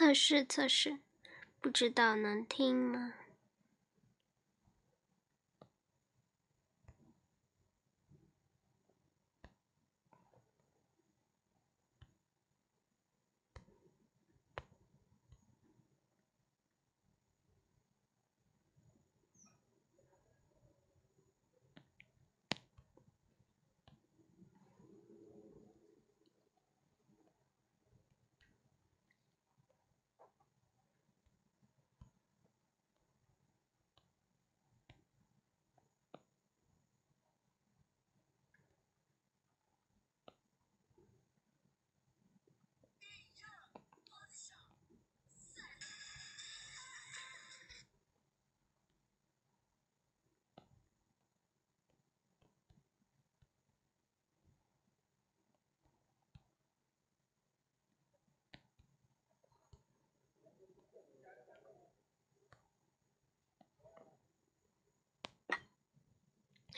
测试测试，不知道能听吗？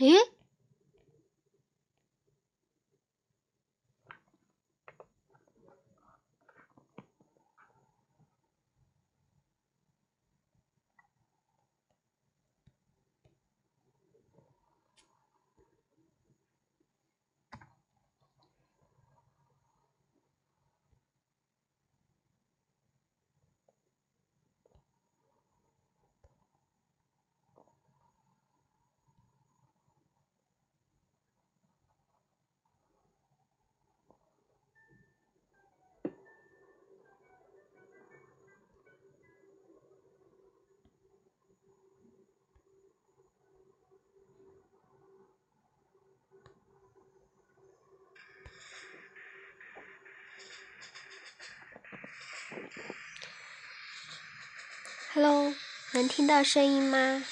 え？Hello，能听到声音吗？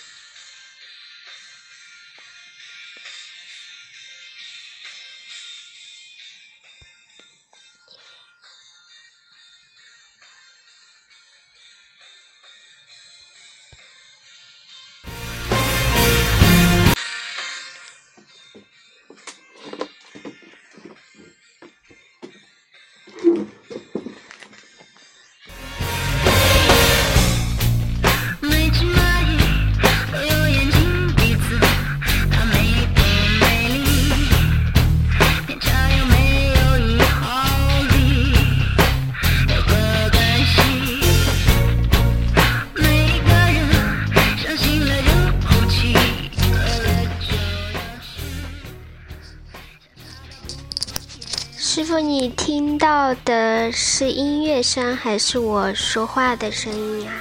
到的是音乐声还是我说话的声音呀？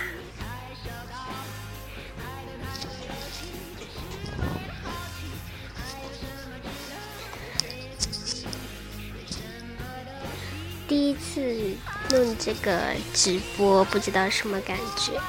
第一次弄这个直播，不知道什么感觉。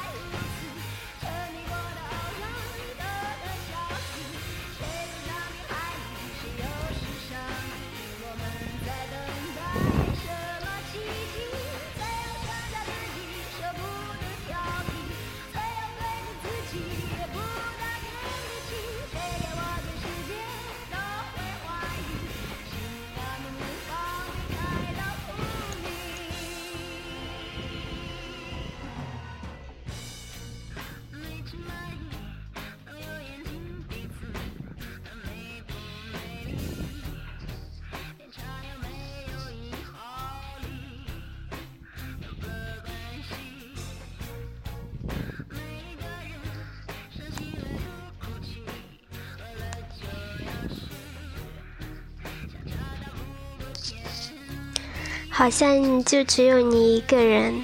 好像就只有你一个人，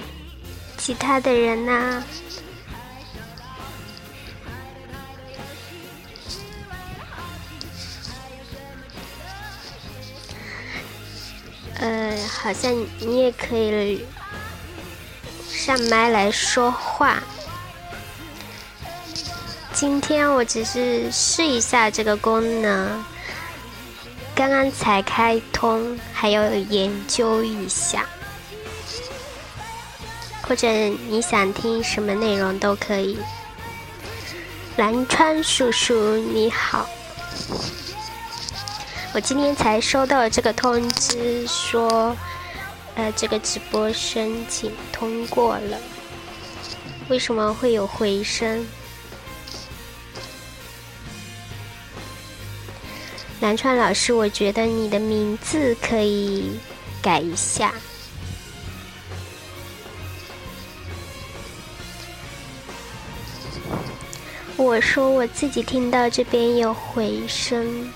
其他的人呢？呃，好像你也可以上麦来说话。今天我只是试一下这个功能。刚刚才开通，还要研究一下，或者你想听什么内容都可以。蓝川叔叔你好，我今天才收到这个通知，说呃，这个直播申请通过了。为什么会有回声？南川老师，我觉得你的名字可以改一下。我说我自己听到这边有回声。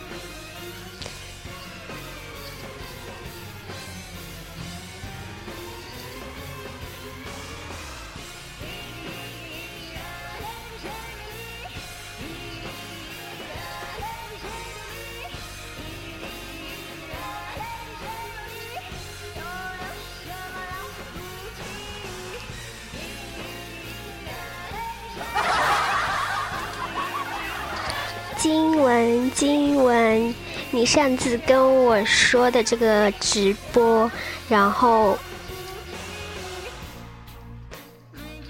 文，经文，你上次跟我说的这个直播，然后，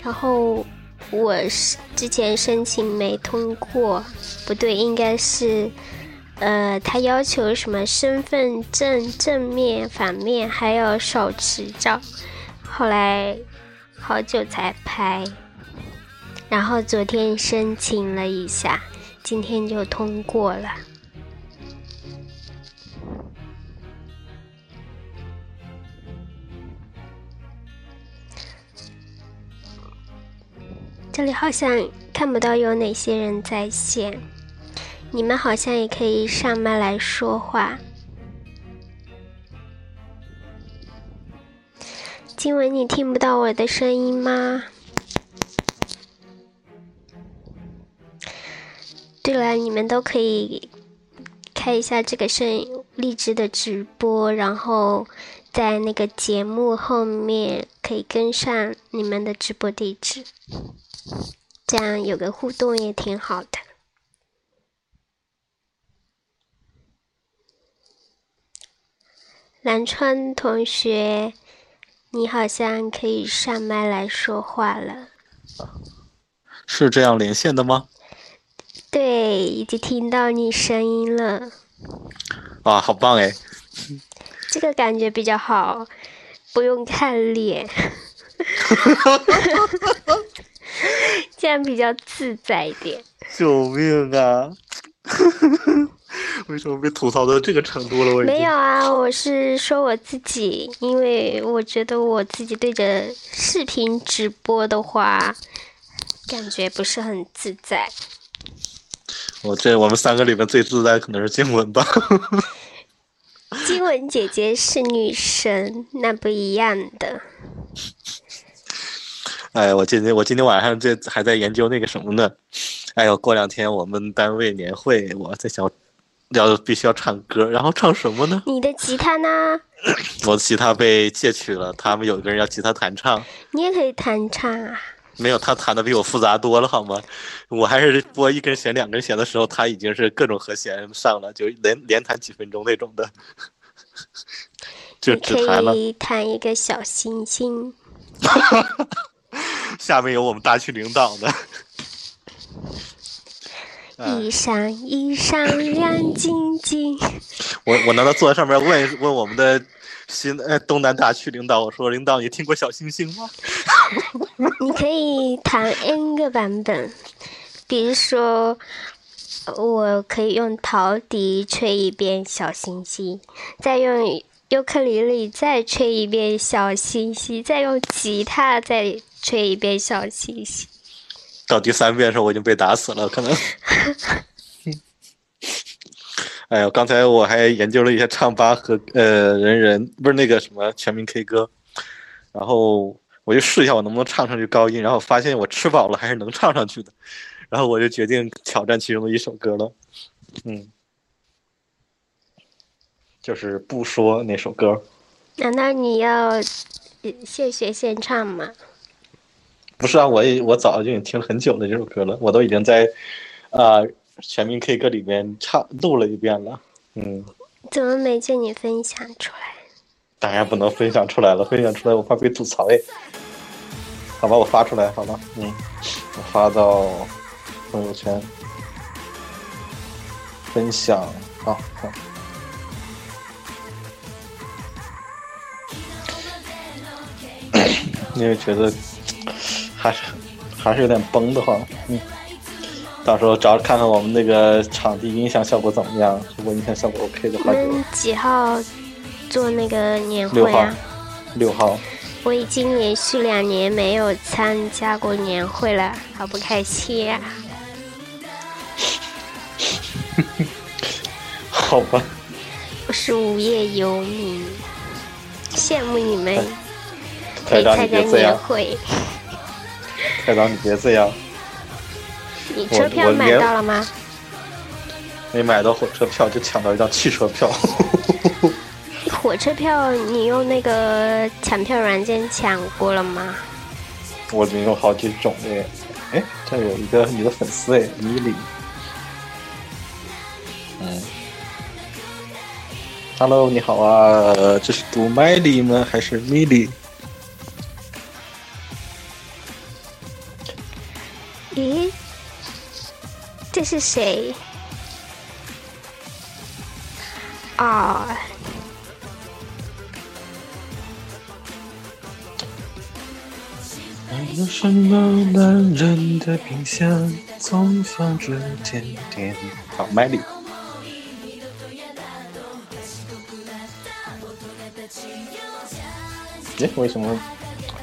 然后我是之前申请没通过，不对，应该是，呃，他要求什么身份证正面、反面还有手持照，后来好久才拍，然后昨天申请了一下。今天就通过了。这里好像看不到有哪些人在线，你们好像也可以上麦来说话。今晚你听不到我的声音吗？对，你们都可以开一下这个声荔枝的直播，然后在那个节目后面可以跟上你们的直播地址，这样有个互动也挺好的。南川同学，你好像可以上麦来说话了。是这样连线的吗？对，已经听到你声音了。哇，好棒哎！这个感觉比较好，不用看脸，这样比较自在一点。救命啊！为什么被吐槽到这个程度了？我没有啊，我是说我自己，因为我觉得我自己对着视频直播的话，感觉不是很自在。我这我们三个里面最自在可能是静雯吧。静雯姐姐是女神，那不一样的。哎，我今天我今天晚上这还在研究那个什么呢？哎呦，过两天我们单位年会，我在想要必须要唱歌，然后唱什么呢？你的吉他呢？我的吉他被窃取了，他们有一个人要吉他弹唱。你也可以弹唱啊。没有，他弹的比我复杂多了，好吗？我还是拨一根弦、两根弦的时候，他已经是各种和弦上了，就连连弹几分钟那种的，就只弹了。可以弹一个小星星。下面有我们大区领导的。一闪一闪亮晶晶。我我难道坐在上面问 问我们的？新呃东南大区领导，我说领导，你听过小星星吗？你可以弹 N 个版本，比如说，我可以用陶笛吹一遍小星星，再用尤克里里再吹一遍小星星，再用吉他再吹一遍小星星。到第三遍的时候，我已经被打死了，可能。哎呀，刚才我还研究了一下唱吧和呃人人不是那个什么全民 K 歌，然后我就试一下我能不能唱上去高音，然后发现我吃饱了还是能唱上去的，然后我就决定挑战其中的一首歌了，嗯，就是不说那首歌。难道你要现学现唱吗？不是啊，我也我早就已经听了很久了这首歌了，我都已经在啊。全民 K 歌里面唱录了一遍了，嗯，怎么没见你分享出来？当然不能分享出来了，分享出来我怕被吐槽哎。好吧，我发出来好吧？嗯，我发到朋友圈分享啊。因为觉得还是还是有点崩的慌。嗯，到时候找看看我们那个场地音响效果怎么样。如果音响效果 OK 的话，你们几号做那个年会啊？，六号。我已经连续两年没有参加过年会了，好不开心呀、好吧，我是无业游民，羡慕你们可以参加年会。台长你别这样，你车票买到了吗？没买到火车票就抢到一张汽车票。火车票你用那个抢票软件抢过了吗？我里面有好几种诶，哎，这有一个你的粉丝诶，米莉。嗯，Hello，你好啊，呃这是读麦莉吗？还是米这是谁？啊、有什么男人的冰箱总放着甜甜？好，麦莉。哎，为什么？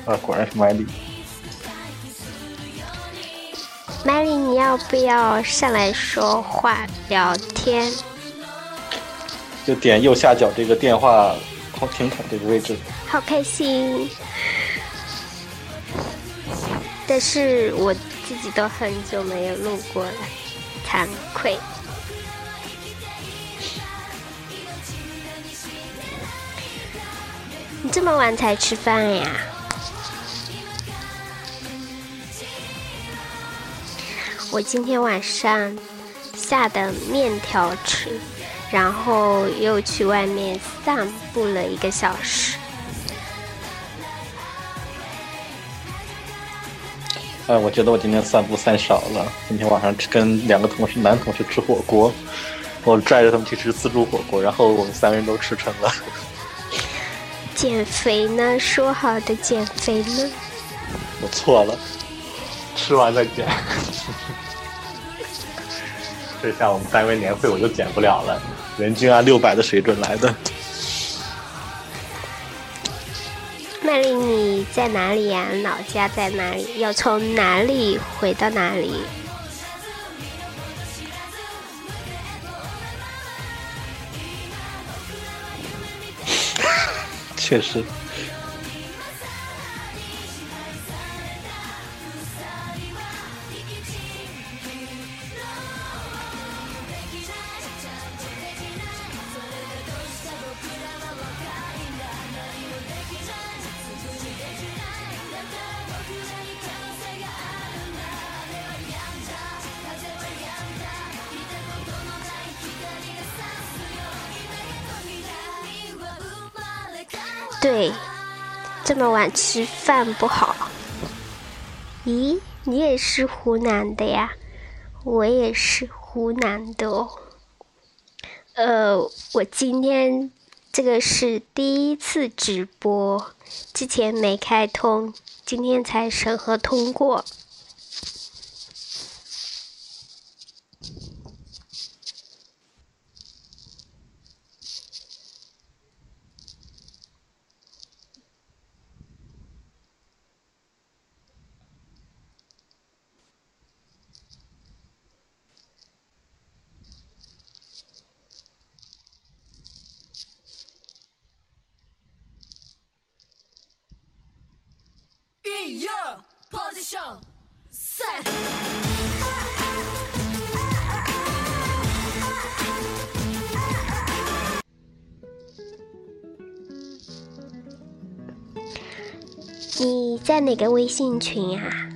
啊，果然是麦莉。麦莉，你要不要上来说话聊天？就点右下角这个电话孔听筒这个位置。好开心！但是我自己都很久没有录过了，惭愧。你这么晚才吃饭呀？我今天晚上下的面条吃，然后又去外面散步了一个小时。哎，我觉得我今天散步散少了。今天晚上跟两个同事男同事吃火锅，我拽着他们去吃自助火锅，然后我们三个人都吃撑了。减肥呢？说好的减肥呢？我错了，吃完再减。这下我们单位年会我就减不了了，人均按六百的水准来的。麦丽，你在哪里呀、老家在哪里？要从哪里回到哪里？确实，么晚吃饭不好。咦，你也是湖南的呀？我也是湖南的哦。呃，我今天这个是第一次直播，之前没开通，今天才审核通过。在哪个微信群呀？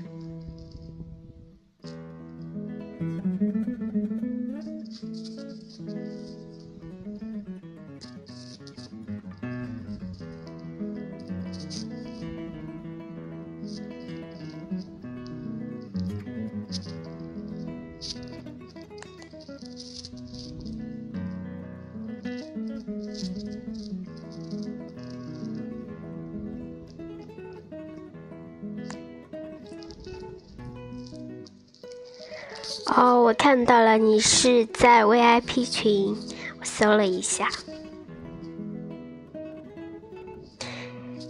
哦，我看到了，你是在 VIP 群，我搜了一下，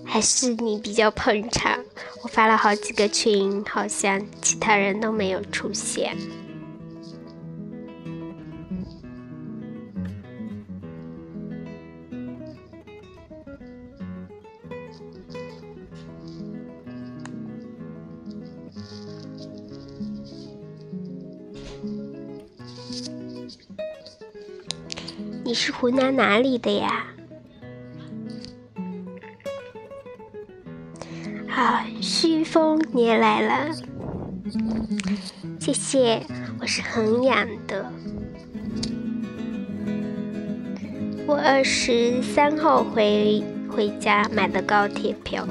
还是你比较捧场。我发了好几个群，好像其他人都没有出现。是湖南哪里的呀？好，旭峰你也来了，谢谢。我是衡阳的，我二十三号回回家买的高铁票。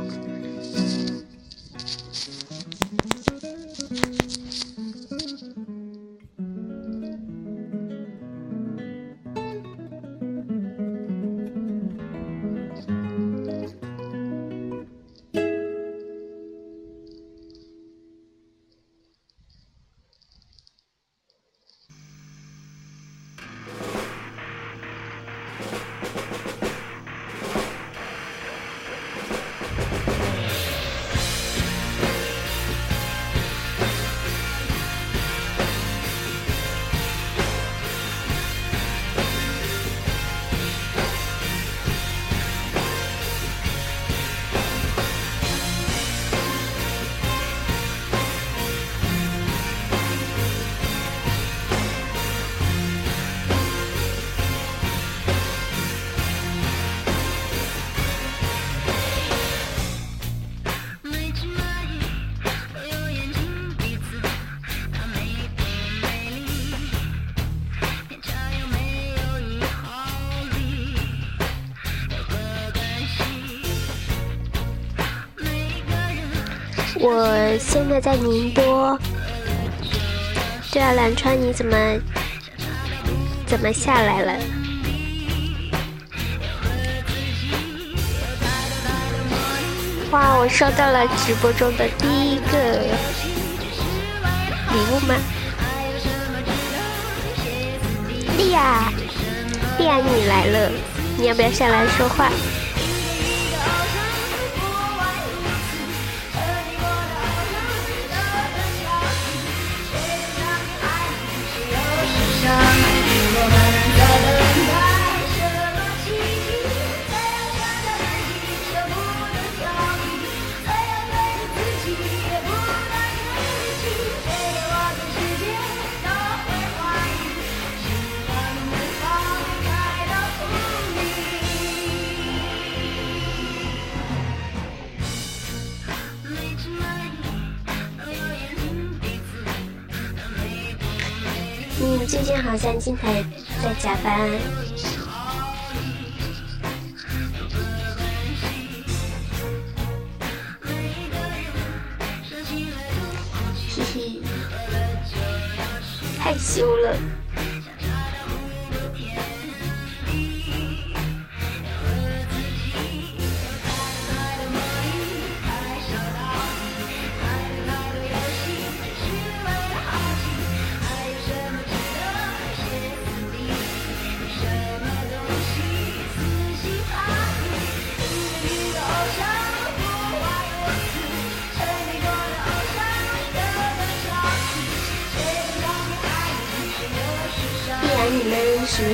我现在在宁波。对啊，蓝川，你怎么怎么下来了？哇，我收到了直播中的第一个礼物吗？莉亚，莉亚，你来了，你要不要下来说话？现在在加班。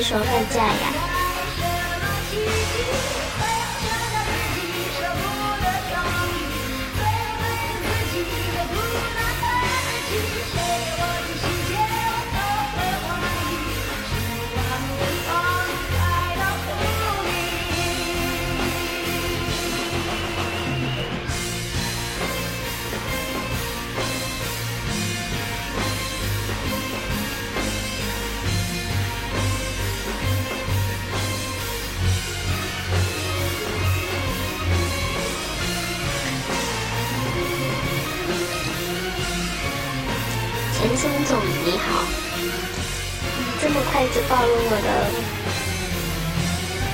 们什么时候放假呀？陈松总你好，这么快就暴露我的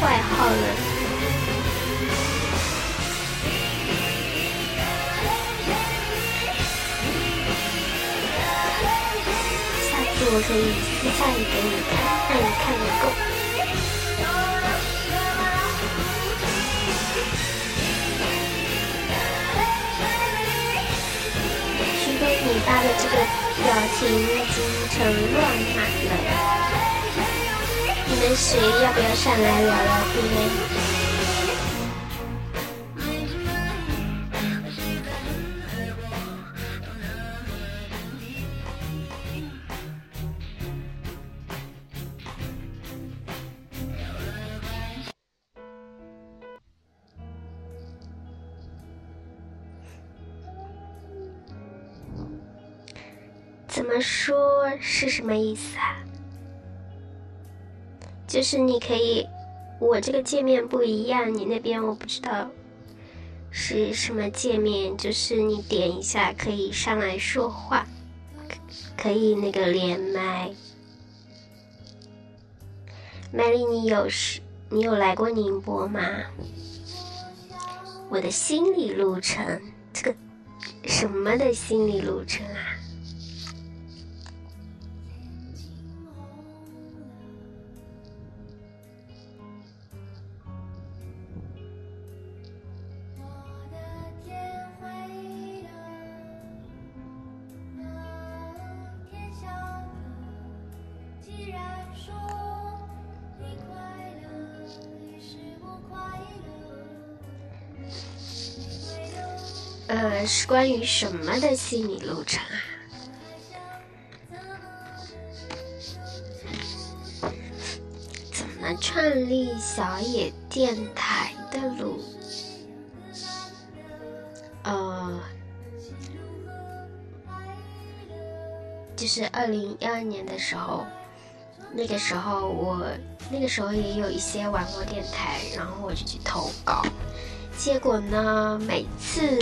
外号了。下次我可以私下里给你看，让你看个够。徐飞，你发的这个表情已经成乱码了。你们谁要不要上来聊聊天？怎么说是什么意思啊？就是你可以，我这个界面不一样，你那边我不知道是什么界面，就是你点一下可以上来说话，可以那个连麦。麦丽，你有是，你有来过宁波吗？我的心理路程，这个什么的心理路程啊？是关于什么的心理路程啊？怎么创立小野电台的路？呃，就是二零一二年的时候，那个时候我那个时候也有一些网络电台，然后我就去投稿，结果呢，每次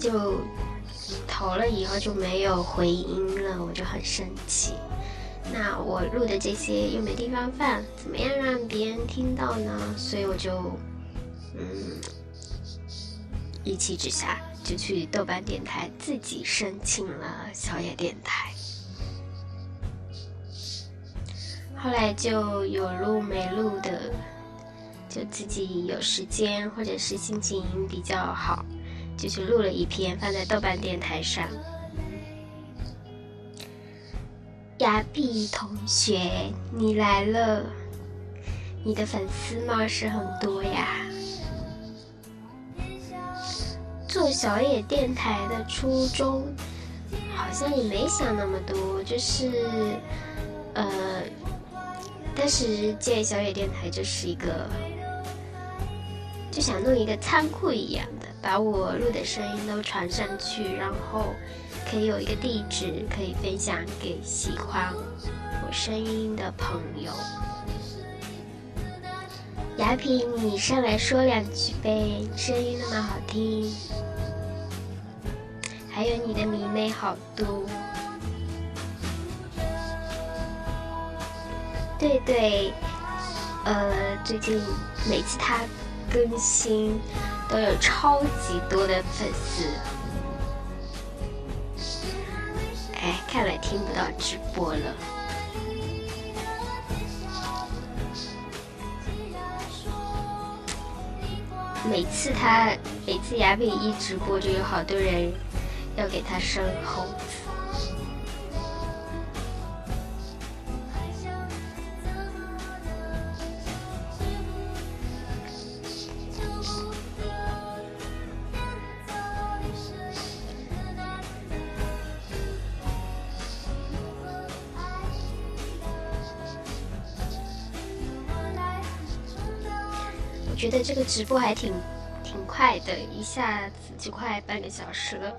就投了以后就没有回音了，我就很生气。那我录的这些又没地方放，怎么样让别人听到呢？所以我就，嗯，一气之下就去豆瓣电台自己申请了小野电台。后来就有录没录的，就自己有时间或者是心情比较好，就去录了一篇放在豆瓣电台上。雅碧同学，你来了，你的粉丝貌似很多呀。做小野电台的初衷，好像也没想那么多，就是，呃，当时建小野电台就是一个，就想弄一个仓库一样，把我录的声音都传上去，然后可以有一个地址可以分享给喜欢我声音的朋友。雅萍，你上来说两句呗，声音那么好听，还有你的迷妹好多。对对，呃，最近每次他更新都有超级多的粉丝。哎，看来听不到直播了。每次他每次雅痞一直播，就有好多人要给他升红直播还挺挺快的，一下子就快半个小时了。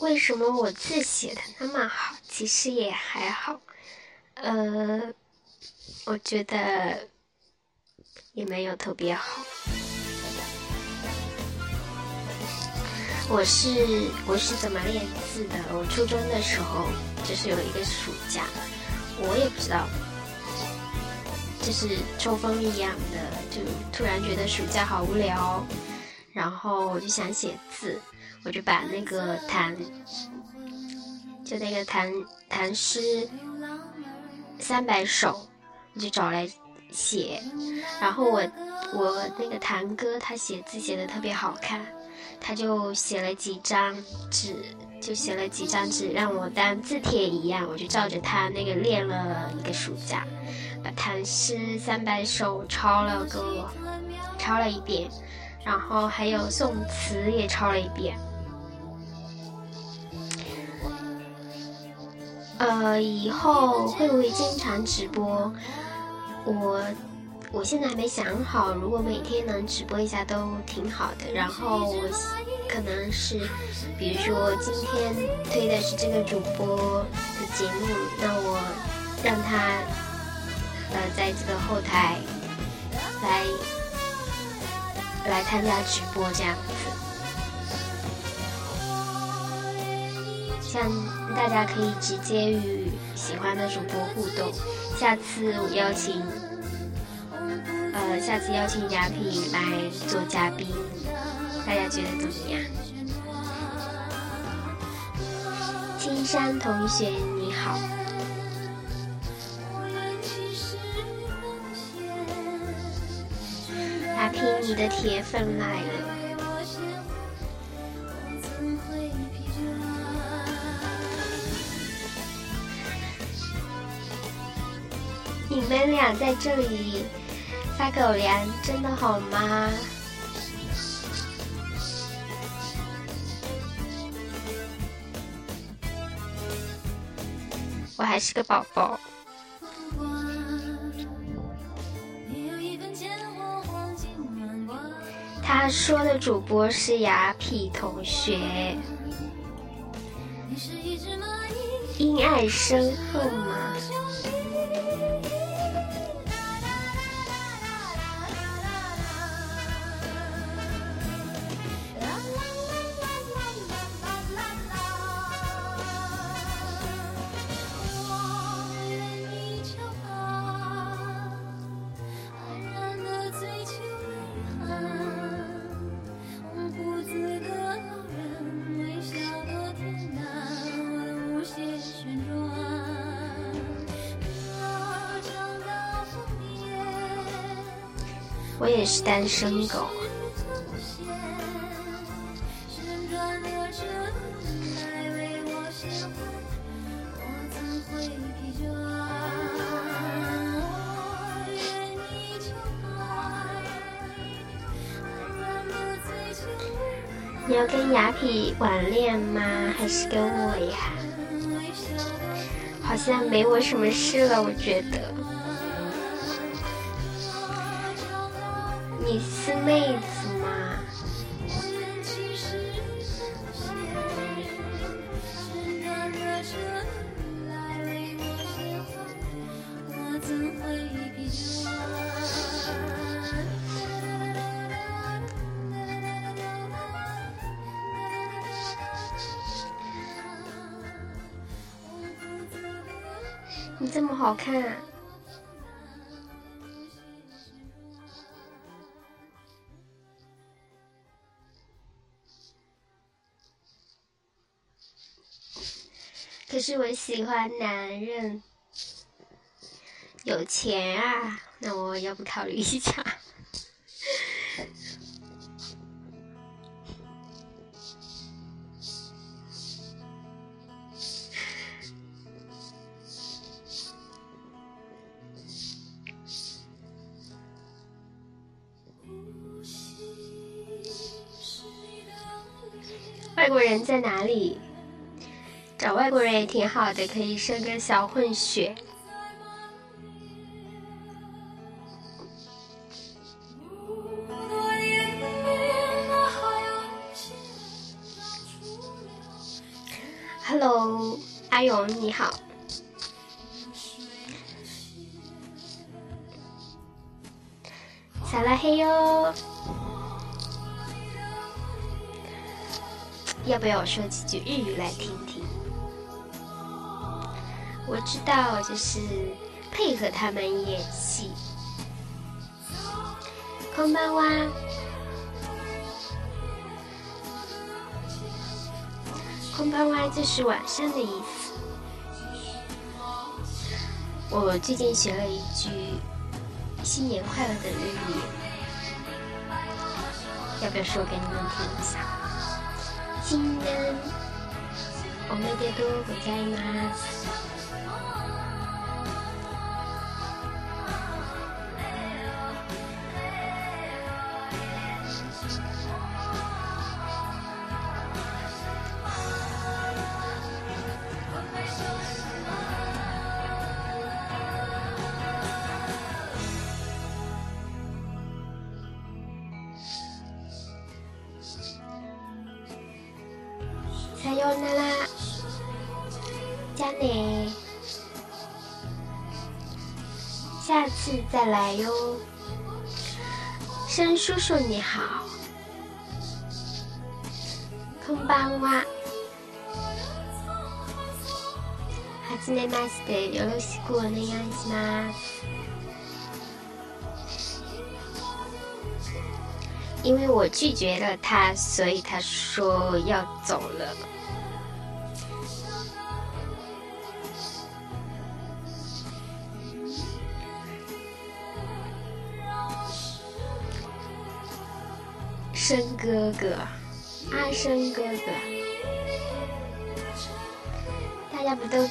为什么我字写的那么好？其实也还好，呃，我觉得也没有特别好。我是我是怎么练字的？我初中的时候就是有一个暑假，我也不知道，就是抽风一样的，就突然觉得暑假好无聊，然后我就想写字，我就把那个弹，就那个弹弹诗三百首，我就找来写，然后我我那个堂哥他写字写的特别好看。他就写了几张纸，就写了几张纸让我当字帖一样，我就照着他那个练了一个暑假，把唐诗三百首抄了个抄了一遍，然后还有宋词也抄了一遍。呃，以后会不会经常直播？我。我现在还没想好，如果每天能直播一下都挺好的。然后我可能是，比如说今天推的是这个主播的节目，那我让他呃在这个后台来来参加直播这样像大家可以直接与喜欢的主播互动。下次我邀请。呃，下次邀请雅萍来做嘉宾，大家觉得怎么样？青山同学你好，雅痞你的铁粉来了。你们俩在这里。发狗粮真的好吗？我还是个宝宝。他说的主播是雅痞同学，因爱生恨吗？我也是单身狗。你要跟雅痞网恋吗？还是跟我呀？好像没我什么事了，我觉得。是妹子吗？你这么好看啊！是我喜欢男人，有钱啊！那我要不考虑一下？外国人在哪里？找外国人也挺好的，可以生个小混血。Hello，阿勇你好。撒拉嘿哟。要不要我说几句日语来听听？我知道，就是配合他们演戏。こんばんは。こんばんは就是晚上的意思。我最近学了一句新年快乐的日语，要不要说给你们听一下？新年おめでとうございます。 ようなら。じゃあね。下次再来哟。申叔叔你好。こんばんは。はじめまして、よろしくお願いします。因为我拒绝了他，所以他说要走了。 哥哥，阿生哥哥，大家不都